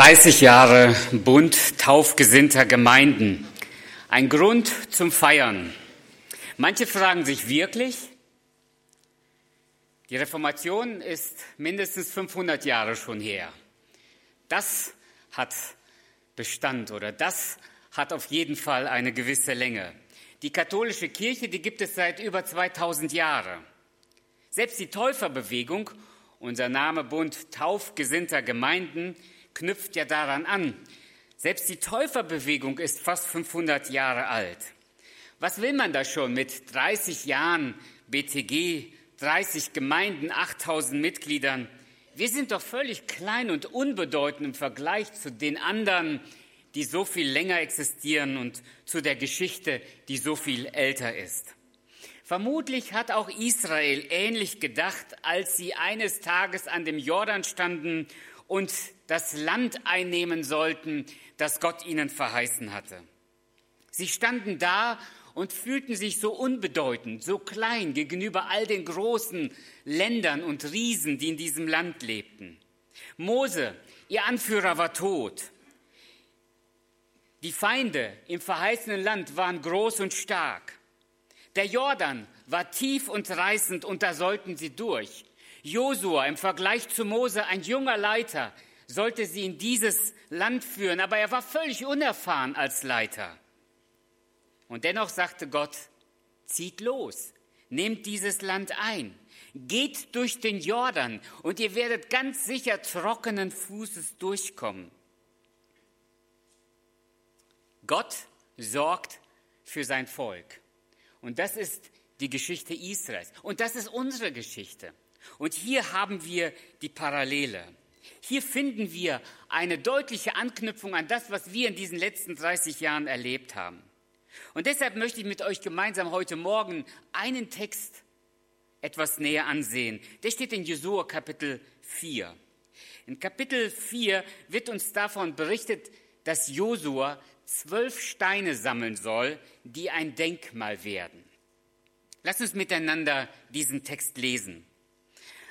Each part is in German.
30 Jahre Bund taufgesinnter Gemeinden. Ein Grund zum Feiern. Manche fragen sich wirklich, die Reformation ist mindestens 500 Jahre schon her. Das hat Bestand oder das hat auf jeden Fall eine gewisse Länge. Die katholische Kirche, die gibt es seit über 2000 Jahren. Selbst die Täuferbewegung, unser Name Bund taufgesinnter Gemeinden, knüpft ja daran an. Selbst die Täuferbewegung ist fast 500 Jahre alt. Was will man da schon mit 30 Jahren BTG, 30 Gemeinden, 8000 Mitgliedern? Wir sind doch völlig klein und unbedeutend im Vergleich zu den anderen, die so viel länger existieren und zu der Geschichte, die so viel älter ist. Vermutlich hat auch Israel ähnlich gedacht, als sie eines Tages an dem Jordan standen und das Land einnehmen sollten, das Gott ihnen verheißen hatte. Sie standen da und fühlten sich so unbedeutend, so klein gegenüber all den großen Ländern und Riesen, die in diesem Land lebten. Mose, ihr Anführer, war tot. Die Feinde im verheißenen Land waren groß und stark. Der Jordan war tief und reißend und da sollten sie durch. Josua im Vergleich zu Mose, ein junger Leiter, sollte sie in dieses Land führen, aber er war völlig unerfahren als Leiter. Und dennoch sagte Gott, zieht los, nehmt dieses Land ein, geht durch den Jordan und ihr werdet ganz sicher trockenen Fußes durchkommen. Gott sorgt für sein Volk. Und das ist die Geschichte Israels. Und das ist unsere Geschichte. Und hier haben wir die Parallele. Hier finden wir eine deutliche Anknüpfung an das, was wir in diesen letzten 30 Jahren erlebt haben. Und deshalb möchte ich mit euch gemeinsam heute Morgen einen Text etwas näher ansehen. Der steht in Jesua Kapitel 4. In Kapitel 4 wird uns davon berichtet, dass Josua zwölf Steine sammeln soll, die ein Denkmal werden. Lass uns miteinander diesen Text lesen.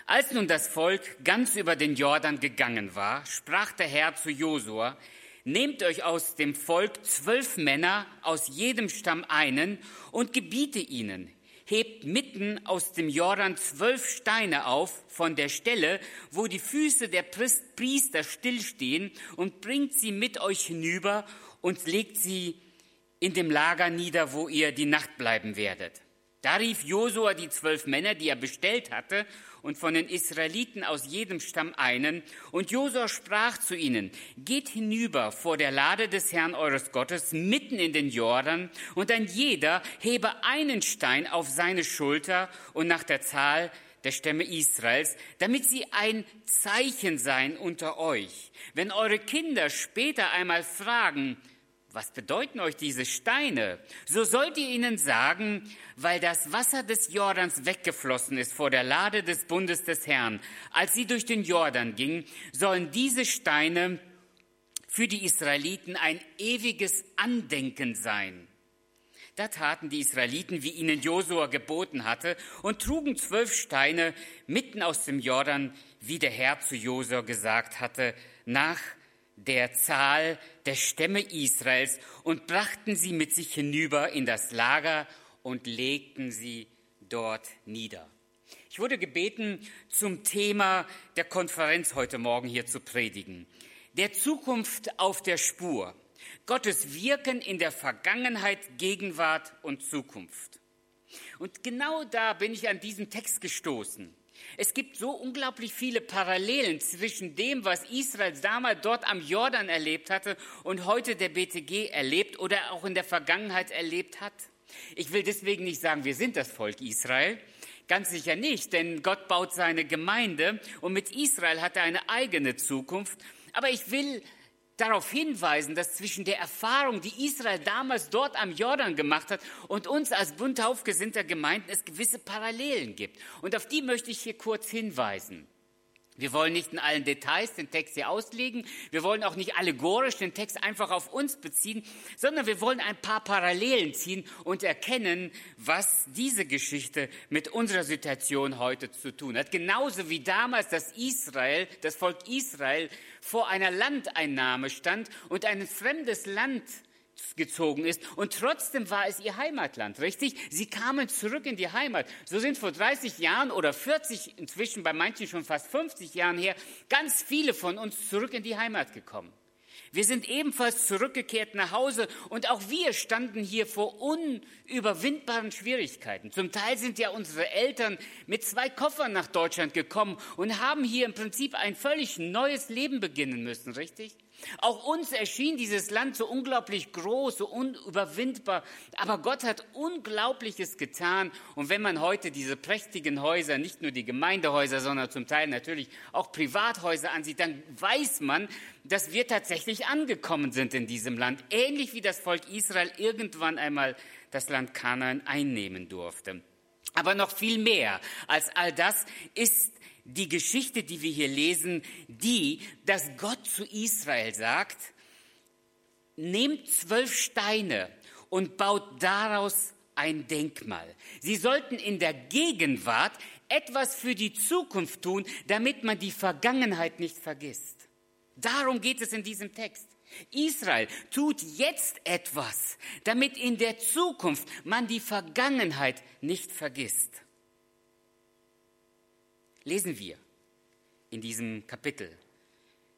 Als nun das Volk ganz über den Jordan gegangen war, sprach der Herr zu Josua, Nehmt euch aus dem Volk zwölf Männer, aus jedem Stamm einen, und gebiete ihnen, hebt mitten aus dem Jordan zwölf Steine auf von der Stelle, wo die Füße der Priester stillstehen, und bringt sie mit euch hinüber und legt sie in dem Lager nieder, wo ihr die Nacht bleiben werdet. Da rief Josua die zwölf Männer, die er bestellt hatte, und von den Israeliten aus jedem Stamm einen. Und Josua sprach zu ihnen, geht hinüber vor der Lade des Herrn eures Gottes mitten in den Jordan, und ein jeder hebe einen Stein auf seine Schulter und nach der Zahl der Stämme Israels, damit sie ein Zeichen seien unter euch. Wenn eure Kinder später einmal fragen, was bedeuten euch diese Steine? So sollt ihr ihnen sagen, weil das Wasser des Jordans weggeflossen ist vor der Lade des Bundes des Herrn, als sie durch den Jordan gingen, sollen diese Steine für die Israeliten ein ewiges Andenken sein. Da taten die Israeliten, wie ihnen Josua geboten hatte, und trugen zwölf Steine mitten aus dem Jordan, wie der Herr zu Josua gesagt hatte, nach der Zahl der Stämme Israels und brachten sie mit sich hinüber in das Lager und legten sie dort nieder. Ich wurde gebeten, zum Thema der Konferenz heute Morgen hier zu predigen. Der Zukunft auf der Spur. Gottes Wirken in der Vergangenheit, Gegenwart und Zukunft. Und genau da bin ich an diesen Text gestoßen. Es gibt so unglaublich viele Parallelen zwischen dem, was Israel damals dort am Jordan erlebt hatte und heute der BTG erlebt oder auch in der Vergangenheit erlebt hat. Ich will deswegen nicht sagen, wir sind das Volk Israel. Ganz sicher nicht, denn Gott baut seine Gemeinde und mit Israel hat er eine eigene Zukunft. Aber ich will darauf hinweisen, dass zwischen der Erfahrung, die Israel damals dort am Jordan gemacht hat, und uns als bunt aufgesinnter Gemeinden es gewisse Parallelen gibt. Und auf die möchte ich hier kurz hinweisen. Wir wollen nicht in allen Details den Text hier auslegen. Wir wollen auch nicht allegorisch den Text einfach auf uns beziehen, sondern wir wollen ein paar Parallelen ziehen und erkennen, was diese Geschichte mit unserer Situation heute zu tun hat. Genauso wie damals das Israel, das Volk Israel vor einer Landeinnahme stand und ein fremdes Land gezogen ist. Und trotzdem war es ihr Heimatland, richtig? Sie kamen zurück in die Heimat. So sind vor 30 Jahren oder 40, inzwischen bei manchen schon fast 50 Jahren her, ganz viele von uns zurück in die Heimat gekommen. Wir sind ebenfalls zurückgekehrt nach Hause und auch wir standen hier vor unüberwindbaren Schwierigkeiten. Zum Teil sind ja unsere Eltern mit zwei Koffern nach Deutschland gekommen und haben hier im Prinzip ein völlig neues Leben beginnen müssen, richtig? Auch uns erschien dieses Land so unglaublich groß, so unüberwindbar. Aber Gott hat Unglaubliches getan. Und wenn man heute diese prächtigen Häuser, nicht nur die Gemeindehäuser, sondern zum Teil natürlich auch Privathäuser ansieht, dann weiß man, dass wir tatsächlich angekommen sind in diesem Land. Ähnlich wie das Volk Israel irgendwann einmal das Land Kanaan einnehmen durfte. Aber noch viel mehr als all das ist die Geschichte, die wir hier lesen, die, dass Gott zu Israel sagt, nehmt zwölf Steine und baut daraus ein Denkmal. Sie sollten in der Gegenwart etwas für die Zukunft tun, damit man die Vergangenheit nicht vergisst. Darum geht es in diesem Text. Israel tut jetzt etwas, damit in der Zukunft man die Vergangenheit nicht vergisst lesen wir in diesem Kapitel,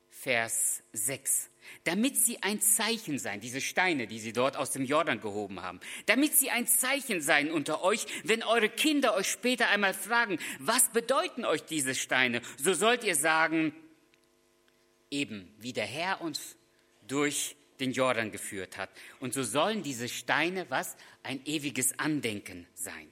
Vers 6. Damit sie ein Zeichen seien, diese Steine, die sie dort aus dem Jordan gehoben haben, damit sie ein Zeichen seien unter euch, wenn eure Kinder euch später einmal fragen, was bedeuten euch diese Steine, so sollt ihr sagen, eben wie der Herr uns durch den Jordan geführt hat. Und so sollen diese Steine was? Ein ewiges Andenken sein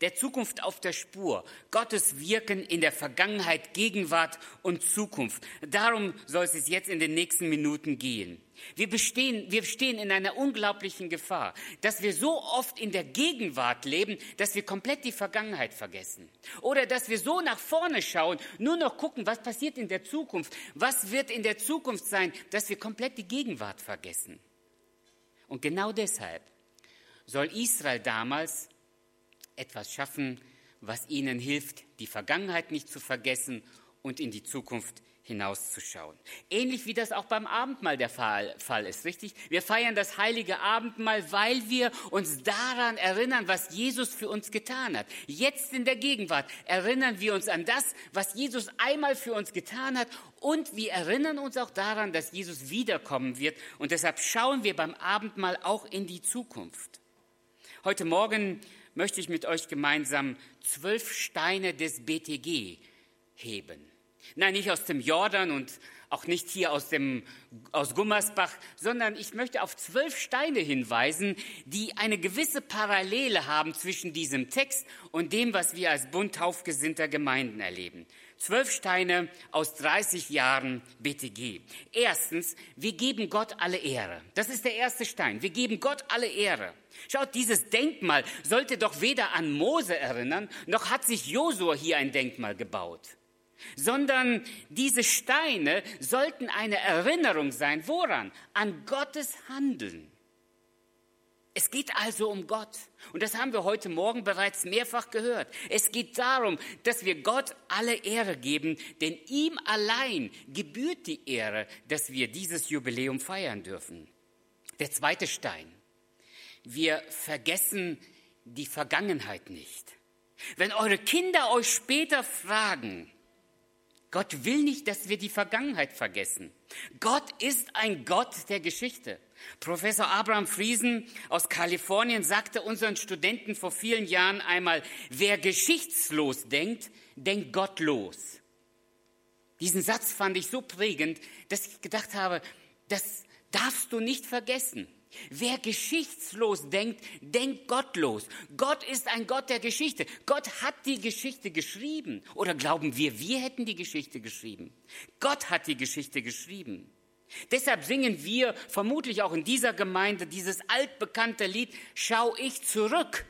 der Zukunft auf der Spur, Gottes Wirken in der Vergangenheit, Gegenwart und Zukunft. Darum soll es jetzt in den nächsten Minuten gehen. Wir, bestehen, wir stehen in einer unglaublichen Gefahr, dass wir so oft in der Gegenwart leben, dass wir komplett die Vergangenheit vergessen. Oder dass wir so nach vorne schauen, nur noch gucken, was passiert in der Zukunft, was wird in der Zukunft sein, dass wir komplett die Gegenwart vergessen. Und genau deshalb soll Israel damals etwas schaffen, was ihnen hilft, die Vergangenheit nicht zu vergessen und in die Zukunft hinauszuschauen. Ähnlich wie das auch beim Abendmahl der Fall, ist, richtig? Wir feiern das heilige Abendmahl, weil wir uns daran erinnern, was Jesus für uns getan hat. Jetzt in der Gegenwart erinnern wir uns an das, was Jesus einmal für uns getan hat und wir erinnern uns auch daran, dass Jesus wiederkommen wird und deshalb schauen wir beim Abendmahl auch in die Zukunft. Heute Morgen möchte ich mit euch gemeinsam zwölf Steine des BTG heben. Nein, nicht aus dem Jordan und auch nicht hier aus, dem, aus Gummersbach, sondern ich möchte auf zwölf Steine hinweisen, die eine gewisse Parallele haben zwischen diesem Text und dem, was wir als Bund taufgesinnter Gemeinden erleben. Zwölf Steine aus 30 Jahren BTG. Erstens, wir geben Gott alle Ehre. Das ist der erste Stein. Wir geben Gott alle Ehre. Schaut, dieses Denkmal sollte doch weder an Mose erinnern, noch hat sich Josua hier ein Denkmal gebaut, sondern diese Steine sollten eine Erinnerung sein. Woran? An Gottes Handeln. Es geht also um Gott. Und das haben wir heute Morgen bereits mehrfach gehört. Es geht darum, dass wir Gott alle Ehre geben, denn ihm allein gebührt die Ehre, dass wir dieses Jubiläum feiern dürfen. Der zweite Stein. Wir vergessen die Vergangenheit nicht. Wenn eure Kinder euch später fragen, Gott will nicht, dass wir die Vergangenheit vergessen. Gott ist ein Gott der Geschichte. Professor Abraham Friesen aus Kalifornien sagte unseren Studenten vor vielen Jahren einmal, wer geschichtslos denkt, denkt gottlos. Diesen Satz fand ich so prägend, dass ich gedacht habe, das darfst du nicht vergessen. Wer geschichtslos denkt, denkt gottlos. Gott ist ein Gott der Geschichte. Gott hat die Geschichte geschrieben. Oder glauben wir, wir hätten die Geschichte geschrieben? Gott hat die Geschichte geschrieben. Deshalb singen wir vermutlich auch in dieser Gemeinde dieses altbekannte Lied, Schau ich zurück,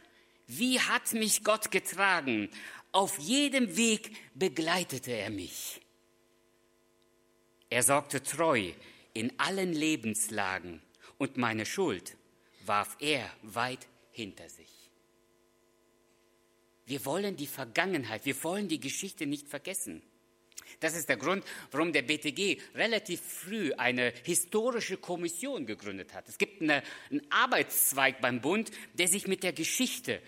wie hat mich Gott getragen? Auf jedem Weg begleitete er mich. Er sorgte treu in allen Lebenslagen und meine Schuld warf er weit hinter sich. Wir wollen die Vergangenheit, wir wollen die Geschichte nicht vergessen. Das ist der Grund, warum der BTG relativ früh eine historische Kommission gegründet hat. Es gibt eine, einen Arbeitszweig beim Bund, der sich mit der Geschichte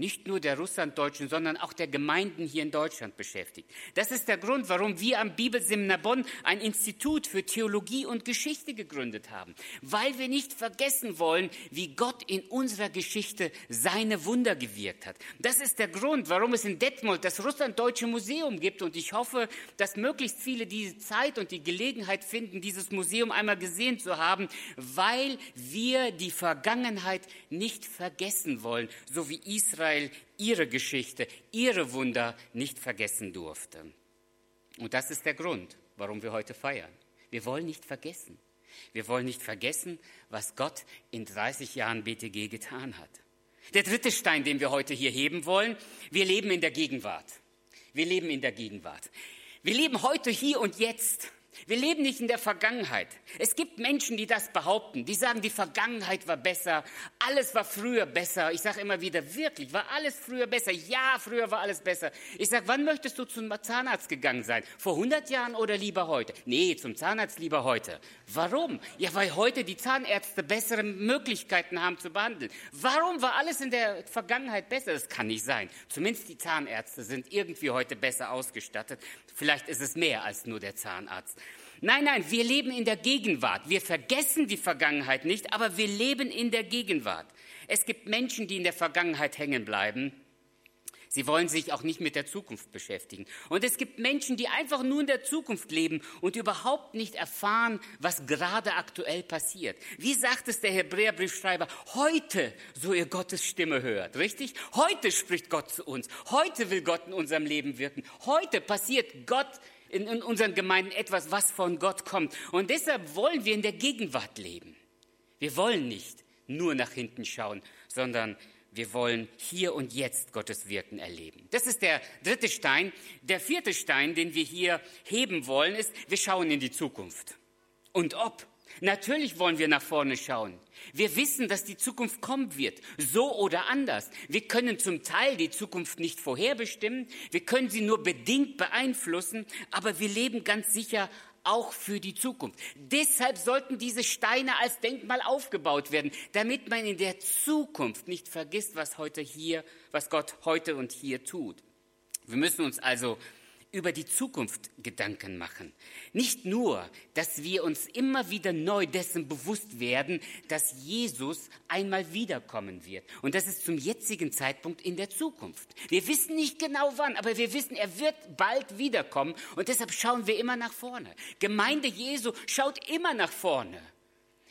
nicht nur der Russlanddeutschen, sondern auch der Gemeinden hier in Deutschland beschäftigt. Das ist der Grund, warum wir am Bibelseminar Bonn ein Institut für Theologie und Geschichte gegründet haben, weil wir nicht vergessen wollen, wie Gott in unserer Geschichte seine Wunder gewirkt hat. Das ist der Grund, warum es in Detmold das Russlanddeutsche Museum gibt und ich hoffe, dass möglichst viele diese Zeit und die Gelegenheit finden, dieses Museum einmal gesehen zu haben, weil wir die Vergangenheit nicht vergessen wollen, so wie Israel Israel ihre Geschichte, ihre Wunder nicht vergessen durfte. Und das ist der Grund, warum wir heute feiern. Wir wollen nicht vergessen. Wir wollen nicht vergessen, was Gott in 30 Jahren BTG getan hat. Der dritte Stein, den wir heute hier heben wollen, wir leben in der Gegenwart. Wir leben in der Gegenwart. Wir leben heute hier und jetzt. Wir leben nicht in der Vergangenheit. Es gibt Menschen, die das behaupten. Die sagen, die Vergangenheit war besser, alles war früher besser. Ich sage immer wieder, wirklich, war alles früher besser? Ja, früher war alles besser. Ich sage, wann möchtest du zum Zahnarzt gegangen sein? Vor 100 Jahren oder lieber heute? Nee, zum Zahnarzt lieber heute. Warum? Ja, weil heute die Zahnärzte bessere Möglichkeiten haben zu behandeln. Warum war alles in der Vergangenheit besser? Das kann nicht sein. Zumindest die Zahnärzte sind irgendwie heute besser ausgestattet. Vielleicht ist es mehr als nur der Zahnarzt. Nein, nein, wir leben in der Gegenwart. Wir vergessen die Vergangenheit nicht, aber wir leben in der Gegenwart. Es gibt Menschen, die in der Vergangenheit hängen bleiben. Sie wollen sich auch nicht mit der Zukunft beschäftigen. Und es gibt Menschen, die einfach nur in der Zukunft leben und überhaupt nicht erfahren, was gerade aktuell passiert. Wie sagt es der Hebräerbriefschreiber? Heute, so ihr Gottes Stimme hört, richtig? Heute spricht Gott zu uns. Heute will Gott in unserem Leben wirken. Heute passiert Gott in, in unseren Gemeinden etwas, was von Gott kommt. Und deshalb wollen wir in der Gegenwart leben. Wir wollen nicht nur nach hinten schauen, sondern wir wollen hier und jetzt Gottes Wirken erleben. Das ist der dritte Stein. Der vierte Stein, den wir hier heben wollen, ist, wir schauen in die Zukunft. Und ob. Natürlich wollen wir nach vorne schauen. Wir wissen, dass die Zukunft kommen wird, so oder anders. Wir können zum Teil die Zukunft nicht vorherbestimmen, wir können sie nur bedingt beeinflussen, aber wir leben ganz sicher auch für die Zukunft. Deshalb sollten diese Steine als Denkmal aufgebaut werden, damit man in der Zukunft nicht vergisst, was heute hier, was Gott heute und hier tut. Wir müssen uns also über die Zukunft Gedanken machen. Nicht nur, dass wir uns immer wieder neu dessen bewusst werden, dass Jesus einmal wiederkommen wird. Und das ist zum jetzigen Zeitpunkt in der Zukunft. Wir wissen nicht genau wann, aber wir wissen, er wird bald wiederkommen. Und deshalb schauen wir immer nach vorne. Gemeinde Jesu schaut immer nach vorne.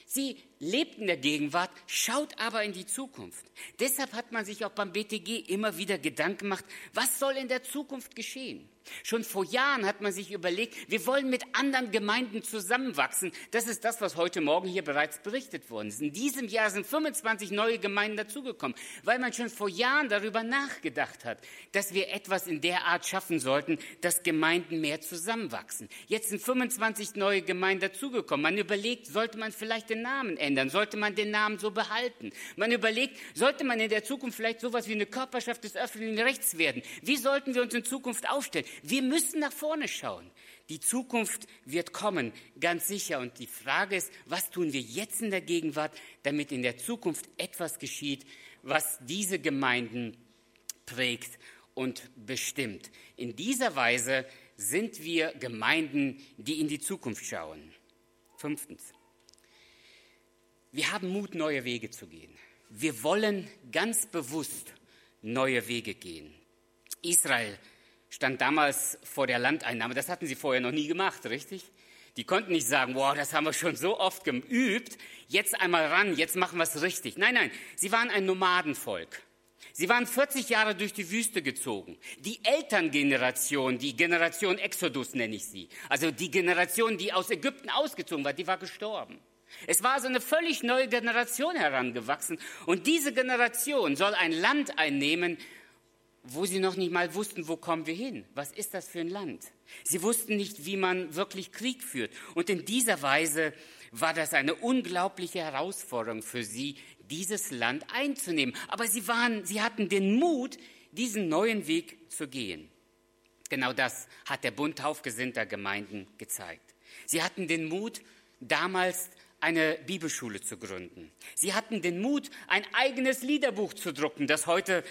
Sie lebt in der Gegenwart, schaut aber in die Zukunft. Deshalb hat man sich auch beim BTG immer wieder Gedanken gemacht, was soll in der Zukunft geschehen? Schon vor Jahren hat man sich überlegt, wir wollen mit anderen Gemeinden zusammenwachsen. Das ist das, was heute Morgen hier bereits berichtet worden ist. In diesem Jahr sind 25 neue Gemeinden dazugekommen, weil man schon vor Jahren darüber nachgedacht hat, dass wir etwas in der Art schaffen sollten, dass Gemeinden mehr zusammenwachsen. Jetzt sind 25 neue Gemeinden dazugekommen. Man überlegt, sollte man vielleicht den Namen ändern? Sollte man den Namen so behalten? Man überlegt, sollte man in der Zukunft vielleicht sowas wie eine Körperschaft des öffentlichen Rechts werden? Wie sollten wir uns in Zukunft aufstellen? Wir müssen nach vorne schauen. Die Zukunft wird kommen, ganz sicher. Und die Frage ist, was tun wir jetzt in der Gegenwart, damit in der Zukunft etwas geschieht, was diese Gemeinden prägt und bestimmt. In dieser Weise sind wir Gemeinden, die in die Zukunft schauen. Fünftens. Wir haben Mut, neue Wege zu gehen. Wir wollen ganz bewusst neue Wege gehen. Israel stand damals vor der Landeinnahme. Das hatten sie vorher noch nie gemacht, richtig? Die konnten nicht sagen, wow, das haben wir schon so oft geübt, jetzt einmal ran, jetzt machen wir es richtig. Nein, nein, sie waren ein Nomadenvolk. Sie waren 40 Jahre durch die Wüste gezogen. Die Elterngeneration, die Generation Exodus nenne ich sie, also die Generation, die aus Ägypten ausgezogen war, die war gestorben. Es war also eine völlig neue Generation herangewachsen und diese Generation soll ein Land einnehmen, wo sie noch nicht mal wussten, wo kommen wir hin? Was ist das für ein Land? Sie wussten nicht, wie man wirklich Krieg führt. Und in dieser Weise war das eine unglaubliche Herausforderung für sie, dieses Land einzunehmen. Aber sie waren, sie hatten den Mut, diesen neuen Weg zu gehen. Genau das hat der Bund taufgesinnter Gemeinden gezeigt. Sie hatten den Mut, damals eine Bibelschule zu gründen. Sie hatten den Mut, ein eigenes Liederbuch zu drucken, das heute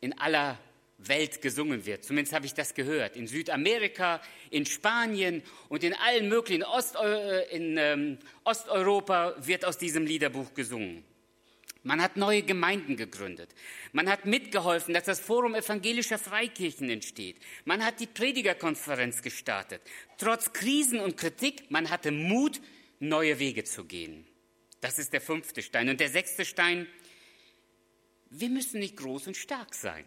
in aller Welt gesungen wird. Zumindest habe ich das gehört. In Südamerika, in Spanien und in allen möglichen Ost, in ähm, Osteuropa wird aus diesem Liederbuch gesungen. Man hat neue Gemeinden gegründet. Man hat mitgeholfen, dass das Forum evangelischer Freikirchen entsteht. Man hat die Predigerkonferenz gestartet. Trotz Krisen und Kritik, man hatte Mut, neue Wege zu gehen. Das ist der fünfte Stein. Und der sechste Stein, wir müssen nicht groß und stark sein.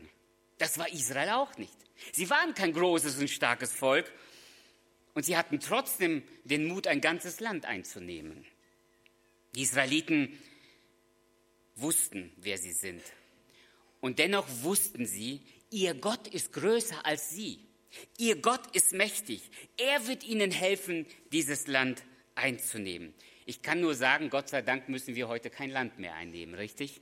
Das war Israel auch nicht. Sie waren kein großes und starkes Volk und sie hatten trotzdem den Mut, ein ganzes Land einzunehmen. Die Israeliten wussten, wer sie sind. Und dennoch wussten sie, ihr Gott ist größer als sie. Ihr Gott ist mächtig. Er wird ihnen helfen, dieses Land einzunehmen. Ich kann nur sagen, Gott sei Dank müssen wir heute kein Land mehr einnehmen, richtig?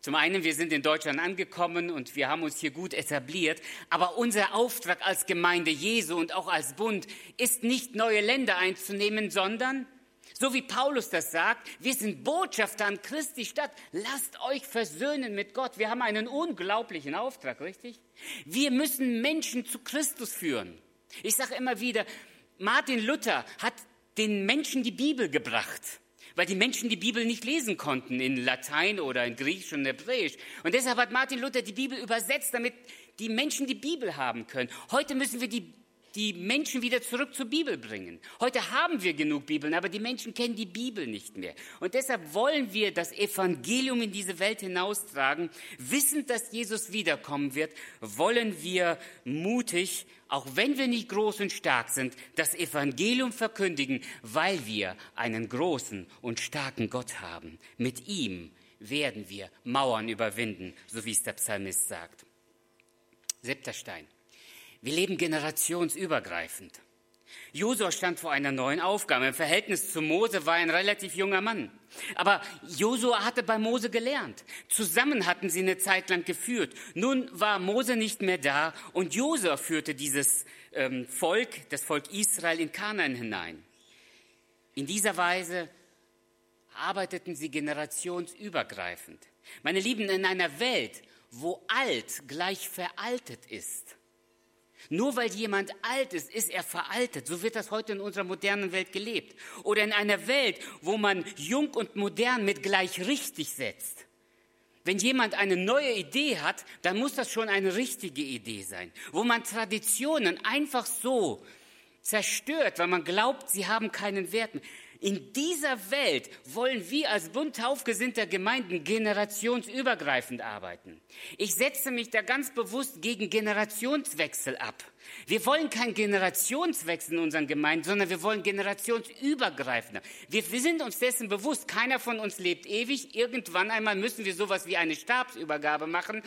Zum einen, wir sind in Deutschland angekommen und wir haben uns hier gut etabliert, aber unser Auftrag als Gemeinde Jesu und auch als Bund ist nicht neue Länder einzunehmen, sondern so wie Paulus das sagt, wir sind Botschafter an Christi Stadt. Lasst euch versöhnen mit Gott. Wir haben einen unglaublichen Auftrag, richtig? Wir müssen Menschen zu Christus führen. Ich sage immer wieder, Martin Luther hat den Menschen die Bibel gebracht, weil die Menschen die Bibel nicht lesen konnten in Latein oder in Griechisch und Hebräisch. Und deshalb hat Martin Luther die Bibel übersetzt, damit die Menschen die Bibel haben können. Heute müssen wir die die Menschen wieder zurück zur Bibel bringen. Heute haben wir genug Bibeln, aber die Menschen kennen die Bibel nicht mehr. Und deshalb wollen wir das Evangelium in diese Welt hinaustragen. Wissend, dass Jesus wiederkommen wird, wollen wir mutig, auch wenn wir nicht groß und stark sind, das Evangelium verkündigen, weil wir einen großen und starken Gott haben. Mit ihm werden wir Mauern überwinden, so wie es der Psalmist sagt. Siebter Stein. Wir leben generationsübergreifend. Josua stand vor einer neuen Aufgabe. Im Verhältnis zu Mose war er ein relativ junger Mann. Aber Josua hatte bei Mose gelernt. Zusammen hatten sie eine Zeit lang geführt. Nun war Mose nicht mehr da und Josua führte dieses ähm, Volk, das Volk Israel, in Kanaan hinein. In dieser Weise arbeiteten sie generationsübergreifend. Meine Lieben, in einer Welt, wo alt gleich veraltet ist, nur weil jemand alt ist, ist er veraltet. So wird das heute in unserer modernen Welt gelebt. Oder in einer Welt, wo man jung und modern mit gleich richtig setzt. Wenn jemand eine neue Idee hat, dann muss das schon eine richtige Idee sein. Wo man Traditionen einfach so zerstört, weil man glaubt, sie haben keinen Wert mehr. In dieser Welt wollen wir als Bund taufgesinnter Gemeinden generationsübergreifend arbeiten. Ich setze mich da ganz bewusst gegen Generationswechsel ab. Wir wollen keinen Generationswechsel in unseren Gemeinden, sondern wir wollen generationsübergreifender. Wir, wir sind uns dessen bewusst, keiner von uns lebt ewig. Irgendwann einmal müssen wir sowas wie eine Stabsübergabe machen.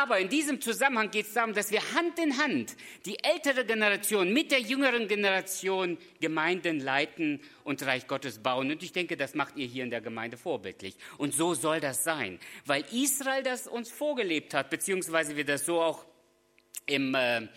Aber in diesem Zusammenhang geht es darum, dass wir Hand in Hand die ältere Generation mit der jüngeren Generation Gemeinden leiten und Reich Gottes bauen. Und ich denke, das macht ihr hier in der Gemeinde vorbildlich. Und so soll das sein, weil Israel das uns vorgelebt hat, beziehungsweise wir das so auch im äh,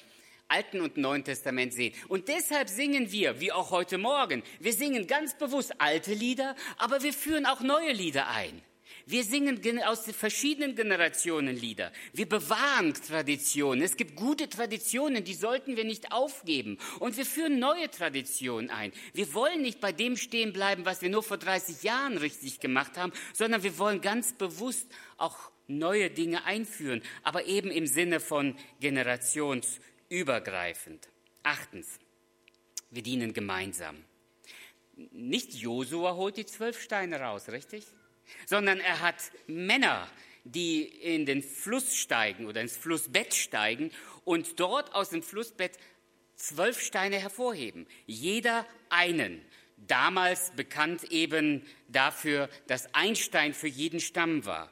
Alten und Neuen Testament sehen. Und deshalb singen wir, wie auch heute Morgen, wir singen ganz bewusst alte Lieder, aber wir führen auch neue Lieder ein. Wir singen aus verschiedenen Generationen Lieder. Wir bewahren Traditionen. Es gibt gute Traditionen, die sollten wir nicht aufgeben. Und wir führen neue Traditionen ein. Wir wollen nicht bei dem stehen bleiben, was wir nur vor 30 Jahren richtig gemacht haben, sondern wir wollen ganz bewusst auch neue Dinge einführen, aber eben im Sinne von Generations übergreifend. Achtens, wir dienen gemeinsam. Nicht Josua holt die zwölf Steine raus, richtig? Sondern er hat Männer, die in den Fluss steigen oder ins Flussbett steigen und dort aus dem Flussbett zwölf Steine hervorheben. Jeder einen. Damals bekannt eben dafür, dass ein Stein für jeden Stamm war.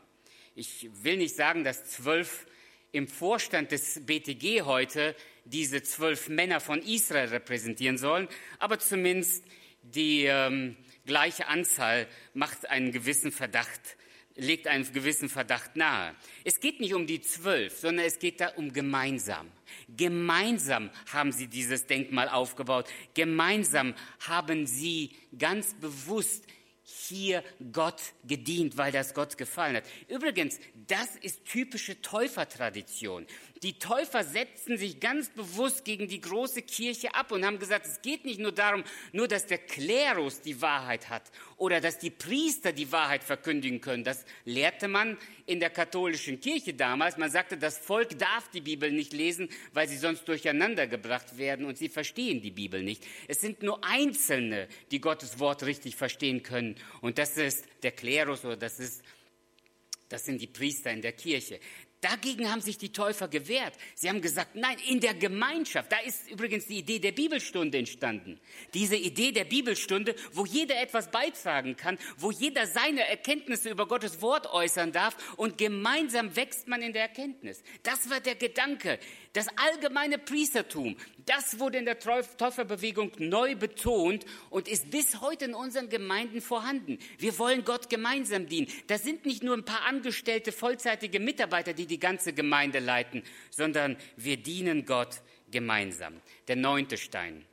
Ich will nicht sagen, dass zwölf im Vorstand des BTG heute diese zwölf Männer von Israel repräsentieren sollen, aber zumindest die ähm, gleiche Anzahl macht einen gewissen Verdacht, legt einen gewissen Verdacht nahe. Es geht nicht um die zwölf, sondern es geht da um gemeinsam. Gemeinsam haben sie dieses Denkmal aufgebaut. Gemeinsam haben sie ganz bewusst hier Gott gedient, weil das Gott gefallen hat. Übrigens, das ist typische Täufertradition. Die Täufer setzten sich ganz bewusst gegen die große Kirche ab und haben gesagt, es geht nicht nur darum, nur dass der Klerus die Wahrheit hat oder dass die Priester die Wahrheit verkündigen können. Das lehrte man in der katholischen Kirche damals. Man sagte, das Volk darf die Bibel nicht lesen, weil sie sonst durcheinander gebracht werden und sie verstehen die Bibel nicht. Es sind nur Einzelne, die Gottes Wort richtig verstehen können. Und das ist der Klerus oder das ist das sind die Priester in der Kirche. Dagegen haben sich die Täufer gewehrt. Sie haben gesagt, nein, in der Gemeinschaft. Da ist übrigens die Idee der Bibelstunde entstanden. Diese Idee der Bibelstunde, wo jeder etwas beitragen kann, wo jeder seine Erkenntnisse über Gottes Wort äußern darf und gemeinsam wächst man in der Erkenntnis. Das war der Gedanke. Das allgemeine Priestertum, das wurde in der Täuferbewegung neu betont und ist bis heute in unseren Gemeinden vorhanden. Wir wollen Gott gemeinsam dienen. Das sind nicht nur ein paar angestellte, vollzeitige Mitarbeiter, die die ganze Gemeinde leiten, sondern wir dienen Gott gemeinsam. Der neunte Stein.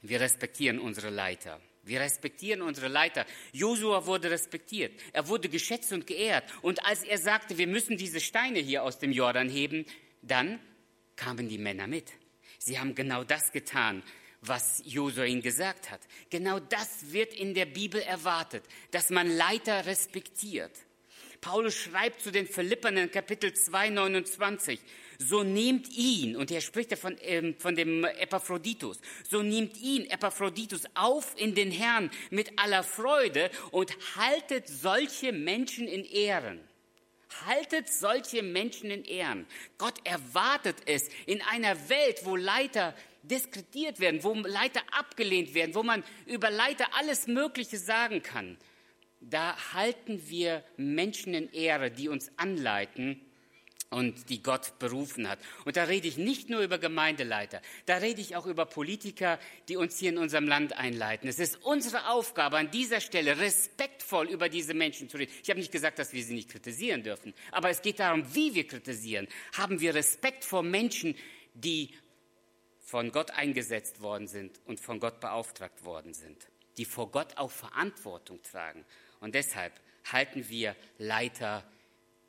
Wir respektieren unsere Leiter. Wir respektieren unsere Leiter. Josua wurde respektiert. Er wurde geschätzt und geehrt. Und als er sagte, wir müssen diese Steine hier aus dem Jordan heben, dann kamen die Männer mit. Sie haben genau das getan, was Josua ihnen gesagt hat. Genau das wird in der Bibel erwartet, dass man Leiter respektiert. Paulus schreibt zu den Philippern in Kapitel 2, 29, so nehmt ihn, und er spricht von, ähm, von dem Epaphroditus, so nehmt ihn, Epaphroditus, auf in den Herrn mit aller Freude und haltet solche Menschen in Ehren. Haltet solche Menschen in Ehren. Gott erwartet es in einer Welt, wo Leiter diskretiert werden, wo Leiter abgelehnt werden, wo man über Leiter alles Mögliche sagen kann. Da halten wir Menschen in Ehre, die uns anleiten und die Gott berufen hat. Und da rede ich nicht nur über Gemeindeleiter, da rede ich auch über Politiker, die uns hier in unserem Land einleiten. Es ist unsere Aufgabe an dieser Stelle, respektvoll über diese Menschen zu reden. Ich habe nicht gesagt, dass wir sie nicht kritisieren dürfen, aber es geht darum, wie wir kritisieren. Haben wir Respekt vor Menschen, die von Gott eingesetzt worden sind und von Gott beauftragt worden sind, die vor Gott auch Verantwortung tragen. Und deshalb halten wir Leiter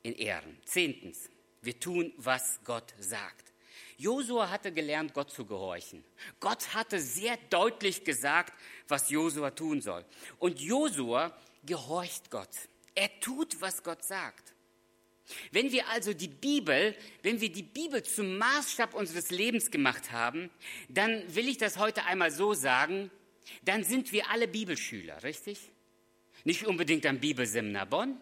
in Ehren. Zehntens, wir tun, was Gott sagt. Josua hatte gelernt, Gott zu gehorchen. Gott hatte sehr deutlich gesagt, was Josua tun soll. Und Josua gehorcht Gott. Er tut, was Gott sagt. Wenn wir also die Bibel, wenn wir die Bibel zum Maßstab unseres Lebens gemacht haben, dann will ich das heute einmal so sagen, dann sind wir alle Bibelschüler, richtig? Nicht unbedingt am Bibelseminar Bonn,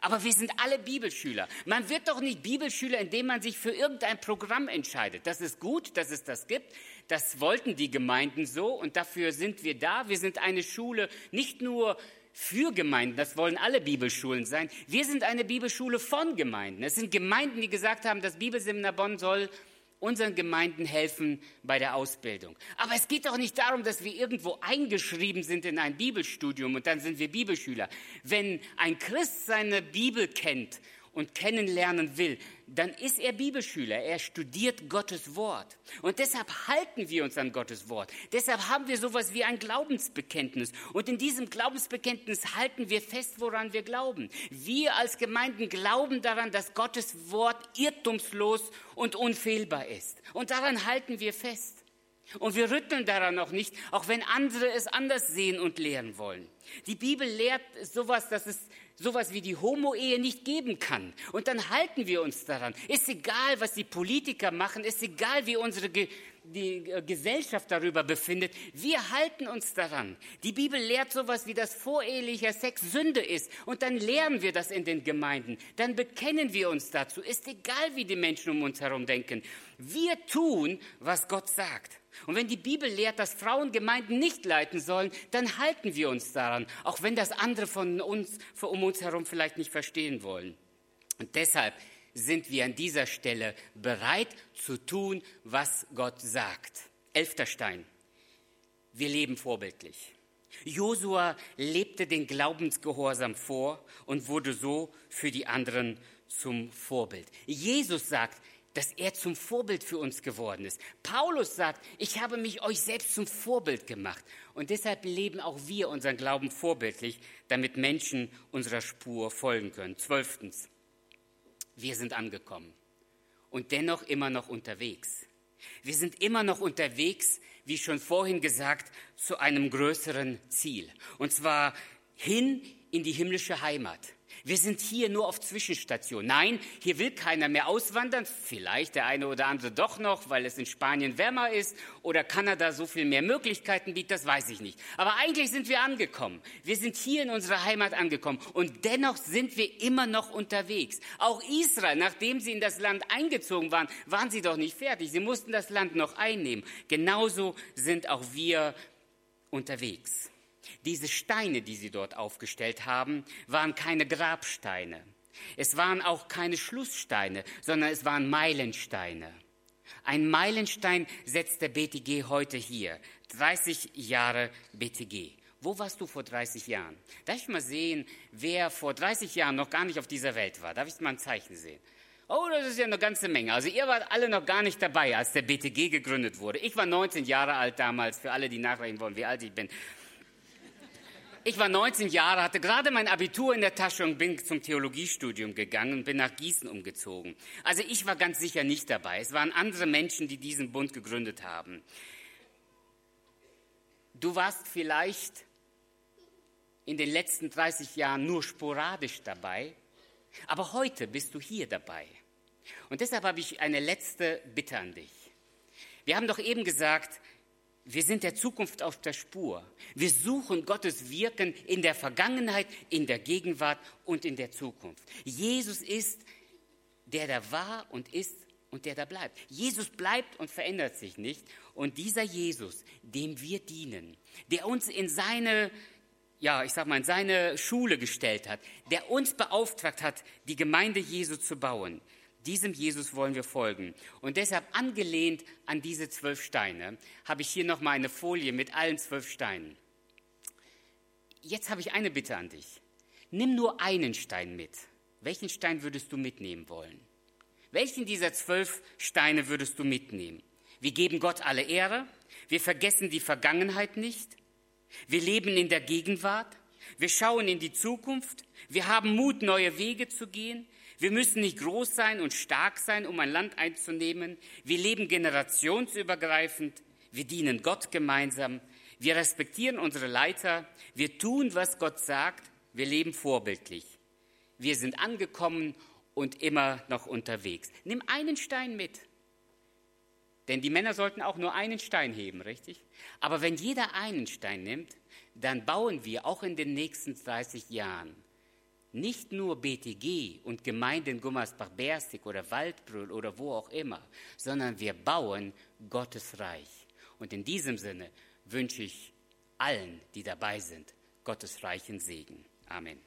aber wir sind alle Bibelschüler. Man wird doch nicht Bibelschüler, indem man sich für irgendein Programm entscheidet. Das ist gut, dass es das gibt. Das wollten die Gemeinden so und dafür sind wir da. Wir sind eine Schule nicht nur für Gemeinden, das wollen alle Bibelschulen sein. Wir sind eine Bibelschule von Gemeinden. Es sind Gemeinden, die gesagt haben, das Bibelseminar Bonn soll unseren Gemeinden helfen bei der Ausbildung. Aber es geht doch nicht darum, dass wir irgendwo eingeschrieben sind in ein Bibelstudium und dann sind wir Bibelschüler. Wenn ein Christ seine Bibel kennt und kennenlernen will, dann ist er Bibelschüler. Er studiert Gottes Wort. Und deshalb halten wir uns an Gottes Wort. Deshalb haben wir sowas wie ein Glaubensbekenntnis. Und in diesem Glaubensbekenntnis halten wir fest, woran wir glauben. Wir als Gemeinden glauben daran, dass Gottes Wort irrtumslos und unfehlbar ist. Und daran halten wir fest. Und wir rütteln daran auch nicht, auch wenn andere es anders sehen und lehren wollen. Die Bibel lehrt sowas, dass es sowas wie die Homo-Ehe nicht geben kann. Und dann halten wir uns daran. Ist egal, was die Politiker machen, ist egal, wie unsere Ge die äh, Gesellschaft darüber befindet. Wir halten uns daran. Die Bibel lehrt sowas wie das vorehelicher Sex Sünde ist. Und dann lehren wir das in den Gemeinden. Dann bekennen wir uns dazu. Ist egal, wie die Menschen um uns herum denken. Wir tun, was Gott sagt. Und wenn die Bibel lehrt, dass Frauen Gemeinden nicht leiten sollen, dann halten wir uns daran, auch wenn das andere von uns, um uns herum vielleicht nicht verstehen wollen. Und deshalb sind wir an dieser Stelle bereit zu tun, was Gott sagt. Elfter Stein. Wir leben vorbildlich. Josua lebte den Glaubensgehorsam vor und wurde so für die anderen zum Vorbild. Jesus sagt, dass er zum Vorbild für uns geworden ist. Paulus sagt, ich habe mich euch selbst zum Vorbild gemacht. Und deshalb leben auch wir unseren Glauben vorbildlich, damit Menschen unserer Spur folgen können. Zwölftens, wir sind angekommen und dennoch immer noch unterwegs. Wir sind immer noch unterwegs, wie schon vorhin gesagt, zu einem größeren Ziel. Und zwar hin in die himmlische Heimat. Wir sind hier nur auf Zwischenstation. Nein, hier will keiner mehr auswandern. Vielleicht der eine oder andere doch noch, weil es in Spanien wärmer ist oder Kanada so viel mehr Möglichkeiten bietet, das weiß ich nicht. Aber eigentlich sind wir angekommen. Wir sind hier in unserer Heimat angekommen und dennoch sind wir immer noch unterwegs. Auch Israel, nachdem sie in das Land eingezogen waren, waren sie doch nicht fertig. Sie mussten das Land noch einnehmen. Genauso sind auch wir unterwegs. Diese Steine, die sie dort aufgestellt haben, waren keine Grabsteine. Es waren auch keine Schlusssteine, sondern es waren Meilensteine. Ein Meilenstein setzt der BTG heute hier. 30 Jahre BTG. Wo warst du vor 30 Jahren? Darf ich mal sehen, wer vor 30 Jahren noch gar nicht auf dieser Welt war? Darf ich mal ein Zeichen sehen? Oh, das ist ja eine ganze Menge. Also ihr wart alle noch gar nicht dabei, als der BTG gegründet wurde. Ich war 19 Jahre alt damals, für alle, die nachrechnen wollen, wie alt ich bin. Ich war 19 Jahre, hatte gerade mein Abitur in der Tasche und bin zum Theologiestudium gegangen und bin nach Gießen umgezogen. Also ich war ganz sicher nicht dabei. Es waren andere Menschen, die diesen Bund gegründet haben. Du warst vielleicht in den letzten 30 Jahren nur sporadisch dabei, aber heute bist du hier dabei. Und deshalb habe ich eine letzte Bitte an dich. Wir haben doch eben gesagt, wir sind der Zukunft auf der Spur. Wir suchen Gottes Wirken in der Vergangenheit, in der Gegenwart und in der Zukunft. Jesus ist der da war und ist und der da bleibt. Jesus bleibt und verändert sich nicht. Und dieser Jesus, dem wir dienen, der uns in seine ja, ich sag mal, in seine Schule gestellt hat, der uns beauftragt hat, die Gemeinde Jesu zu bauen, diesem Jesus wollen wir folgen. Und deshalb angelehnt an diese zwölf Steine habe ich hier nochmal eine Folie mit allen zwölf Steinen. Jetzt habe ich eine Bitte an dich. Nimm nur einen Stein mit. Welchen Stein würdest du mitnehmen wollen? Welchen dieser zwölf Steine würdest du mitnehmen? Wir geben Gott alle Ehre. Wir vergessen die Vergangenheit nicht. Wir leben in der Gegenwart. Wir schauen in die Zukunft. Wir haben Mut, neue Wege zu gehen. Wir müssen nicht groß sein und stark sein, um ein Land einzunehmen. Wir leben generationsübergreifend. Wir dienen Gott gemeinsam. Wir respektieren unsere Leiter. Wir tun, was Gott sagt. Wir leben vorbildlich. Wir sind angekommen und immer noch unterwegs. Nimm einen Stein mit. Denn die Männer sollten auch nur einen Stein heben, richtig? Aber wenn jeder einen Stein nimmt, dann bauen wir auch in den nächsten 30 Jahren nicht nur BTG und Gemeinden Gummersbach-Berstig oder Waldbrüll oder wo auch immer, sondern wir bauen Gottes Reich. Und in diesem Sinne wünsche ich allen, die dabei sind, Gottes reichen Segen. Amen.